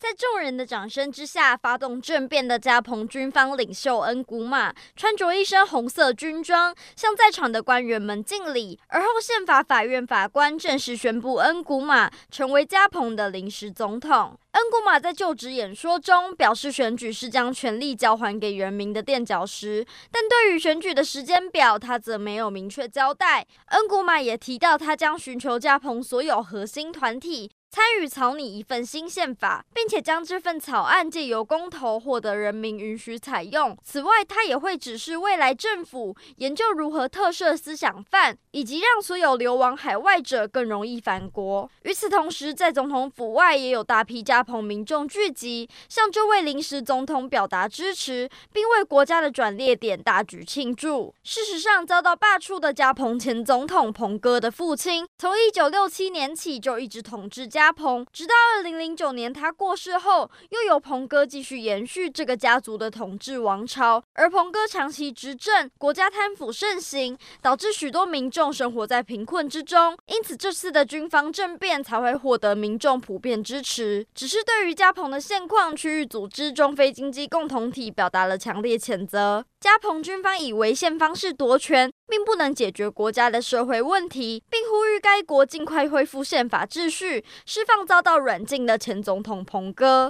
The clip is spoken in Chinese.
在众人的掌声之下，发动政变的加蓬军方领袖恩古马穿着一身红色军装，向在场的官员们敬礼。而后，宪法法院法官正式宣布恩古马成为加蓬的临时总统。恩古马在就职演说中表示，选举是将权力交还给人民的垫脚石，但对于选举的时间表，他则没有明确交代。恩古马也提到，他将寻求加蓬所有核心团体。参与草拟一份新宪法，并且将这份草案借由公投获得人民允许采用。此外，他也会指示未来政府研究如何特赦思想犯，以及让所有流亡海外者更容易返国。与此同时，在总统府外也有大批加蓬民众聚集，向这位临时总统表达支持，并为国家的转捩点大举庆祝。事实上，遭到罢黜的加蓬前总统彭哥的父亲，从一九六七年起就一直统治加。加蓬，直到二零零九年他过世后，又由彭哥继续延续这个家族的统治王朝。而彭哥长期执政，国家贪腐盛行，导致许多民众生活在贫困之中。因此，这次的军方政变才会获得民众普遍支持。只是对于加蓬的现况，区域组织中非经济共同体表达了强烈谴责。加蓬军方以违宪方式夺权，并不能解决国家的社会问题，并呼吁该国尽快恢复宪法秩序，释放遭到软禁的前总统彭哥。